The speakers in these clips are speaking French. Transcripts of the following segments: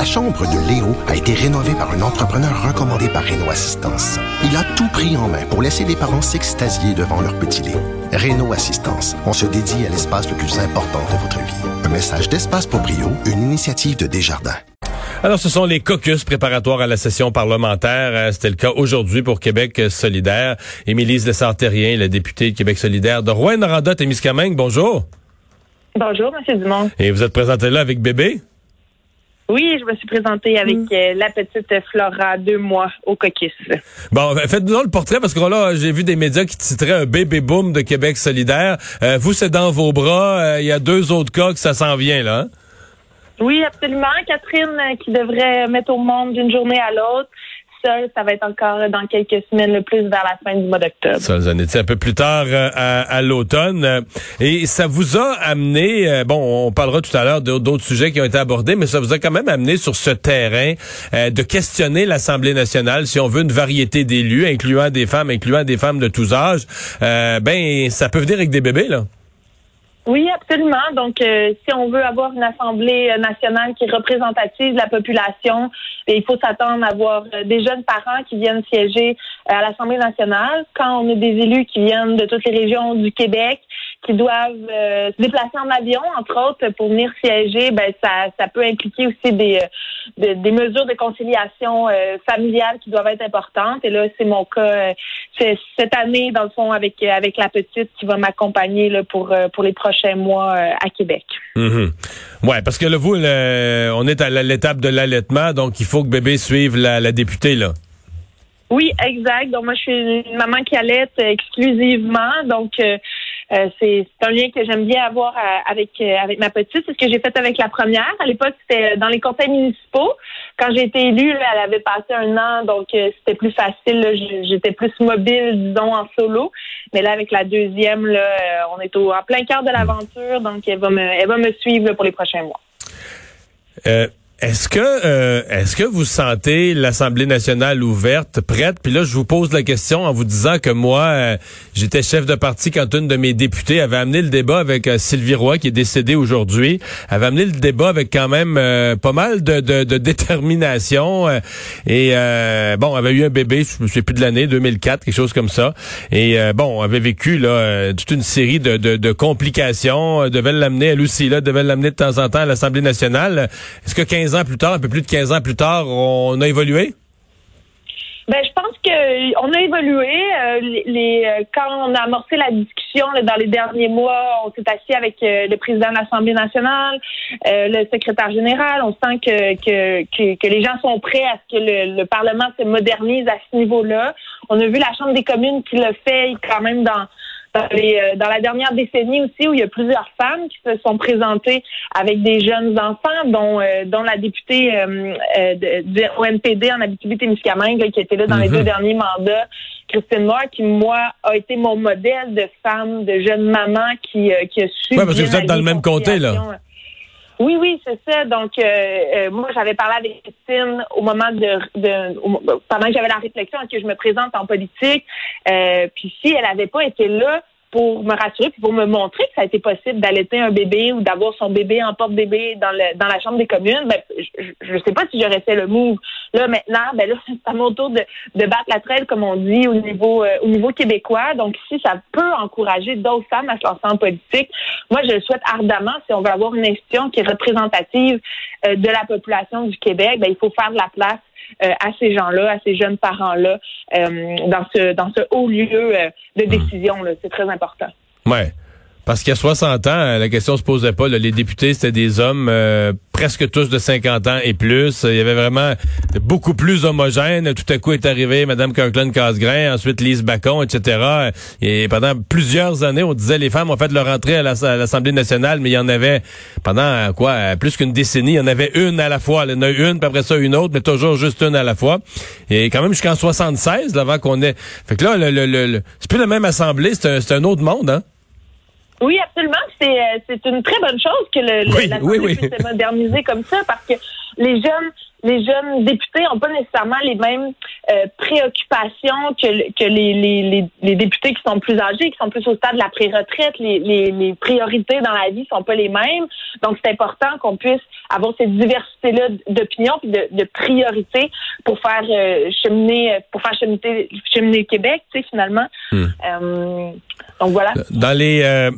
La chambre de Léo a été rénovée par un entrepreneur recommandé par Renault Assistance. Il a tout pris en main pour laisser les parents s'extasier devant leur petit Léo. Renault Assistance, on se dédie à l'espace le plus important de votre vie. Un message d'Espace pour Brio, une initiative de Desjardins. Alors, ce sont les caucus préparatoires à la session parlementaire. Euh, c'était le cas aujourd'hui pour Québec solidaire. Émilise Lessard-Terrien, la députée de Québec solidaire de Rouen-Noranda-Témiscamingue, bonjour. Bonjour, M. Dumont. Et vous êtes présenté là avec bébé? Oui, je me suis présentée avec mm. euh, la petite Flora, deux mois au caucus. Bon, ben, faites-nous le portrait parce que là, j'ai vu des médias qui titraient un bébé boom de Québec solidaire. Euh, vous, c'est dans vos bras. Il y a deux autres cas que ça s'en vient, là. Hein? Oui, absolument. Catherine euh, qui devrait mettre au monde d'une journée à l'autre. Ça, va être encore dans quelques semaines, le plus vers la fin du mois d'octobre. Ça, vous en étiez un peu plus tard euh, à, l'automne. Et ça vous a amené, euh, bon, on parlera tout à l'heure d'autres sujets qui ont été abordés, mais ça vous a quand même amené sur ce terrain de questionner l'Assemblée nationale, si on veut une variété d'élus, incluant des femmes, incluant des femmes de tous âges. ben, ça peut venir avec des bébés, là. Oui, absolument. Donc, euh, si on veut avoir une Assemblée nationale qui représentative la population, il faut s'attendre à avoir euh, des jeunes parents qui viennent siéger euh, à l'Assemblée nationale. Quand on a des élus qui viennent de toutes les régions du Québec, qui doivent se déplacer en avion, entre autres, pour venir siéger, ben ça, ça peut impliquer aussi des, des mesures de conciliation familiale qui doivent être importantes. Et là, c'est mon cas c'est cette année, dans le fond, avec avec la petite qui va m'accompagner pour pour les prochains mois euh, à Québec. Mhm. Ouais, parce que là, vous, on est à l'étape de l'allaitement, donc il faut que bébé suive la, députée, là. Oui, exact. Donc moi, je suis une maman qui allaite exclusivement. Donc euh, euh, c'est un lien que j'aime bien avoir avec avec ma petite. C'est ce que j'ai fait avec la première. À l'époque, c'était dans les conseils municipaux. Quand j'ai été élue, elle avait passé un an, donc c'était plus facile. J'étais plus mobile, disons, en solo. Mais là, avec la deuxième, euh, on est au, en plein cœur de l'aventure, donc elle va me suivre pour les prochains mois. Est-ce que euh, est-ce que vous sentez l'Assemblée nationale ouverte, prête? Puis là, je vous pose la question en vous disant que moi, euh, j'étais chef de parti quand une de mes députées avait amené le débat avec euh, Sylvie Roy, qui est décédée aujourd'hui, avait amené le débat avec quand même pas mal de, de, de détermination. et bon, avait eu un bébé, je ne sais plus de l'année, 2004, quelque chose comme ça. Et bon, avait vécu là toute une série de, de, de complications. devait l'amener, elle aussi, là, devait l'amener de temps en temps à l'Assemblée nationale. Est-ce que 15 ans plus tard, un peu plus de 15 ans plus tard, on a évolué? Ben, je pense que on a évolué. Euh, les, euh, quand on a amorcé la discussion dans les derniers mois, on s'est assis avec euh, le président de l'Assemblée nationale, le secrétaire général. On sent que, que, que, les gens sont prêts à ce que le, le Parlement se modernise à ce niveau-là. On a vu la Chambre des communes qui le fait quand même dans euh, dans, la dernière décennie aussi, où il y a plusieurs femmes qui se sont présentées avec des jeunes enfants, dont, euh, dont la députée euh, euh du ONPD en Abitibi-Témiscamingue, qui était là dans les mhm. deux derniers mandats, Christine Moore, qui, moi, a été mon modèle de femme, de jeune maman qui, qui a su... Oui, parce que vous êtes dans le même comté, là. Oui, oui, c'est ça. Donc, euh, euh, moi, j'avais parlé avec Christine au moment de, de pendant que j'avais la réflexion que je me présente en politique? Euh, puis si elle n'avait pas été là, pour me rassurer puis pour me montrer que ça a été possible d'allaiter un bébé ou d'avoir son bébé en porte-bébé dans le dans la chambre des communes, ben, je ne sais pas si j'aurais fait le move. Là, maintenant, ben là, c'est à mon tour de, de battre la traîne, comme on dit, au niveau euh, au niveau québécois. Donc, si ça peut encourager d'autres femmes à se lancer en politique, moi, je le souhaite ardemment. Si on veut avoir une institution qui est représentative euh, de la population du Québec, ben, il faut faire de la place à ces gens-là, à ces jeunes parents-là, euh, dans ce dans ce haut lieu euh, de hmm. décision. C'est très important. Ouais. Parce qu'il y a 60 ans, la question se posait pas. les députés, c'était des hommes euh, presque tous de 50 ans et plus. Il y avait vraiment beaucoup plus homogène. Tout à coup est arrivé Mme Kirkland Casgrain, ensuite Lise Bacon, etc. Et pendant plusieurs années, on disait les femmes ont fait leur entrée à l'Assemblée nationale, mais il y en avait pendant quoi plus qu'une décennie, il y en avait une à la fois. Il y en a une, puis après ça une autre, mais toujours juste une à la fois. Et quand même jusqu'en 76, avant qu'on ait... Fait que là, le, le, c'est plus la même Assemblée, c'est un, un autre monde, hein? Oui, absolument. C'est euh, c'est une très bonne chose que le, oui, puisse se moderniser comme ça parce que les jeunes les jeunes députés n'ont pas nécessairement les mêmes euh, préoccupations que, que les, les, les, députés qui sont plus âgés, qui sont plus au stade de la pré-retraite. Les, priorités dans la vie sont pas les mêmes. Donc, c'est important qu'on puisse avoir cette diversité-là d'opinions et de, de priorités pour faire euh, cheminer pour faire cheminer, cheminer le Québec, tu sais, finalement. Hmm. Euh, donc voilà. Dans les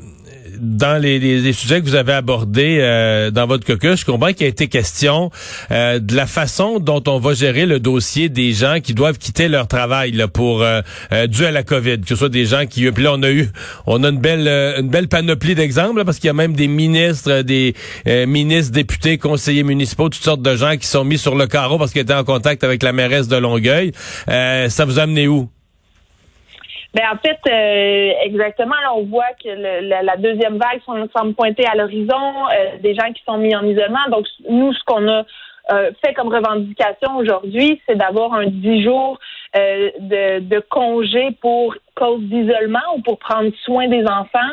dans les, les, sujets que vous avez abordés euh, dans votre caucus, je comprends qu'il a été question euh, de la façon dont on va gérer le dossier des gens qui doivent quitter leur travail là, pour euh, dû à la COVID, que ce soit des gens qui puis là on a eu on a une belle une belle panoplie d'exemples parce qu'il y a même des ministres, des ministres, députés, conseillers municipaux, toutes sortes de gens qui sont mis sur le carreau parce qu'ils étaient en contact avec la mairesse de Longueuil. ça vous a amené où? Ben en fait, euh, exactement, là, on voit que la, deuxième vague semble pointer à l'horizon, euh, des gens qui sont mis en isolement. Donc, nous, ce qu'on a euh, fait comme revendication aujourd'hui, c'est d'avoir un 10 jours de, de congé pour cause d'isolement ou pour prendre soin des enfants.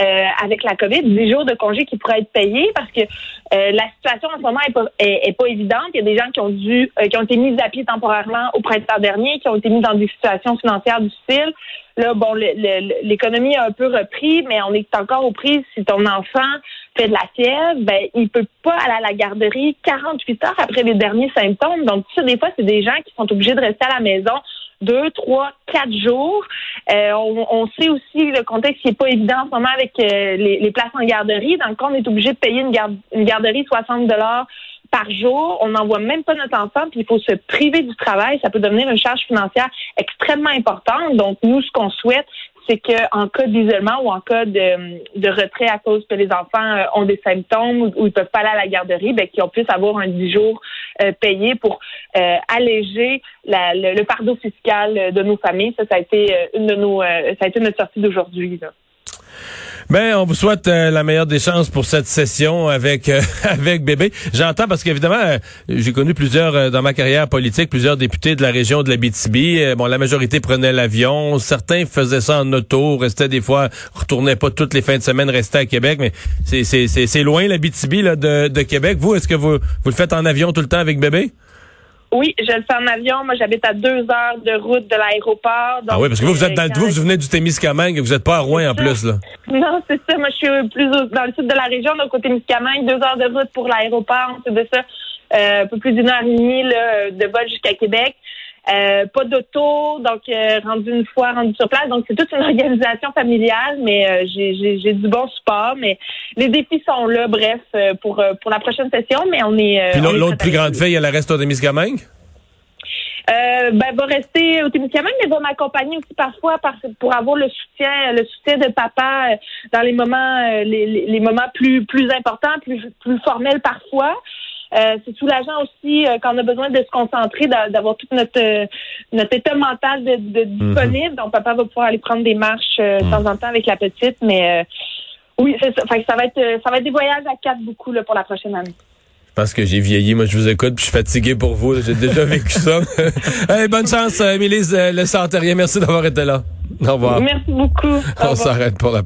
Euh, avec la COVID, 10 jours de congé qui pourraient être payés parce que euh, la situation en ce moment est pas, est, pas évidente. Il y a des gens qui ont dû, euh, qui ont été mis à pied temporairement au printemps dernier, qui ont été mis dans des situations financières difficiles. Là, bon, l'économie a un peu repris, mais on est encore aux prises. Si ton enfant fait de la fièvre, ben, il peut pas aller à la garderie 48 heures après les derniers symptômes. Donc, ça, des fois, c'est des gens qui sont obligés de rester à la maison deux, trois, quatre jours. Euh, on, sait aussi le contexte qui est pas évident en ce moment avec euh, les, places en garderie. Dans le cas, on est obligé de payer une, une garderie 60 dollars par jour. On n'envoie même pas notre enfant, puis il faut se priver du travail. Ça peut devenir une charge financière extrêmement importante. Donc, nous, ce qu'on souhaite, c'est qu'en cas d'isolement ou en cas de, retrait à cause que les enfants euh, ont des symptômes ou, ils peuvent pas aller à la garderie, ben, qu'ils puissent avoir un 10 jours euh, payé pour euh, alléger le, fardeau fiscal de nos familles. Ça, ça a été une de nos, ça a été notre sortie d'aujourd'hui. Ben, on vous souhaite euh, la meilleure des chances pour cette session avec euh, avec bébé. J'entends parce qu'évidemment, euh, j'ai connu plusieurs dans ma carrière politique, plusieurs députés de la région de la BTB. bon, la majorité prenait l'avion, certains faisaient ça en auto, restaient des fois, retournaient pas toutes les fins de semaine, restaient à Québec, mais c'est c'est c'est loin la BTB là de de Québec. Vous, est-ce que vous vous le faites en avion tout le temps avec bébé? Oui, je le fais en avion. Moi, j'habite à deux heures de route de l'aéroport. Ah oui, parce que vous, vous êtes dans le vous, vous venez du Témiscamingue, vous n'êtes pas à Rouen en plus, là. Non, c'est ça. Moi, je suis plus dans le sud de la région, donc au Témiscamingue, deux heures de route pour l'aéroport, c'est de ça. Euh, un peu plus d'une heure et demie de vol jusqu'à Québec. Euh, pas d'auto, donc euh, rendu une fois, rendu sur place. Donc c'est toute une organisation familiale, mais euh, j'ai du bon support. Mais les défis sont là, bref, pour pour la prochaine session. Mais on est. Puis l'autre plus grande fille, elle reste au Témiscamingue? Euh, ben, va rester au Témiscamingue, mais va m'accompagner aussi parfois pour avoir le soutien, le soutien de papa dans les moments, les, les, moments plus plus importants, plus plus formels parfois. Euh, c'est soulageant aussi euh, quand on a besoin de se concentrer, d'avoir tout notre euh, notre état mental de, de mhm. disponible. Donc papa va pouvoir aller prendre des marches de mhm. temps en temps avec la petite, mais oui, ça. ça va être ça va être des voyages à quatre beaucoup là, pour la prochaine année. Parce que j'ai vieilli, moi je vous écoute, puis je suis fatigué pour vous. J'ai déjà vécu ça. hey, bonne chance, Émilie Le Santerier. Merci d'avoir été là. Au revoir. Merci beaucoup. On s'arrête pour la